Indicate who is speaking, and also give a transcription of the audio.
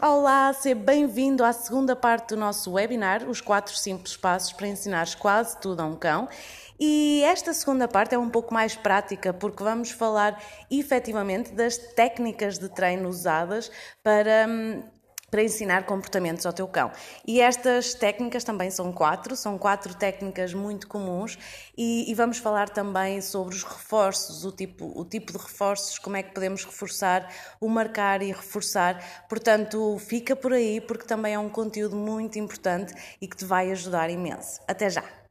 Speaker 1: Olá, seja bem-vindo à segunda parte do nosso webinar, os quatro simples passos para ensinares quase tudo a um cão. E esta segunda parte é um pouco mais prática, porque vamos falar efetivamente das técnicas de treino usadas para hum, para ensinar comportamentos ao teu cão. E estas técnicas também são quatro, são quatro técnicas muito comuns e, e, vamos falar também sobre os reforços, o tipo, o tipo de reforços, como é que podemos reforçar, o marcar e reforçar. Portanto, fica por aí porque também é um conteúdo muito importante e que te vai ajudar imenso. Até já!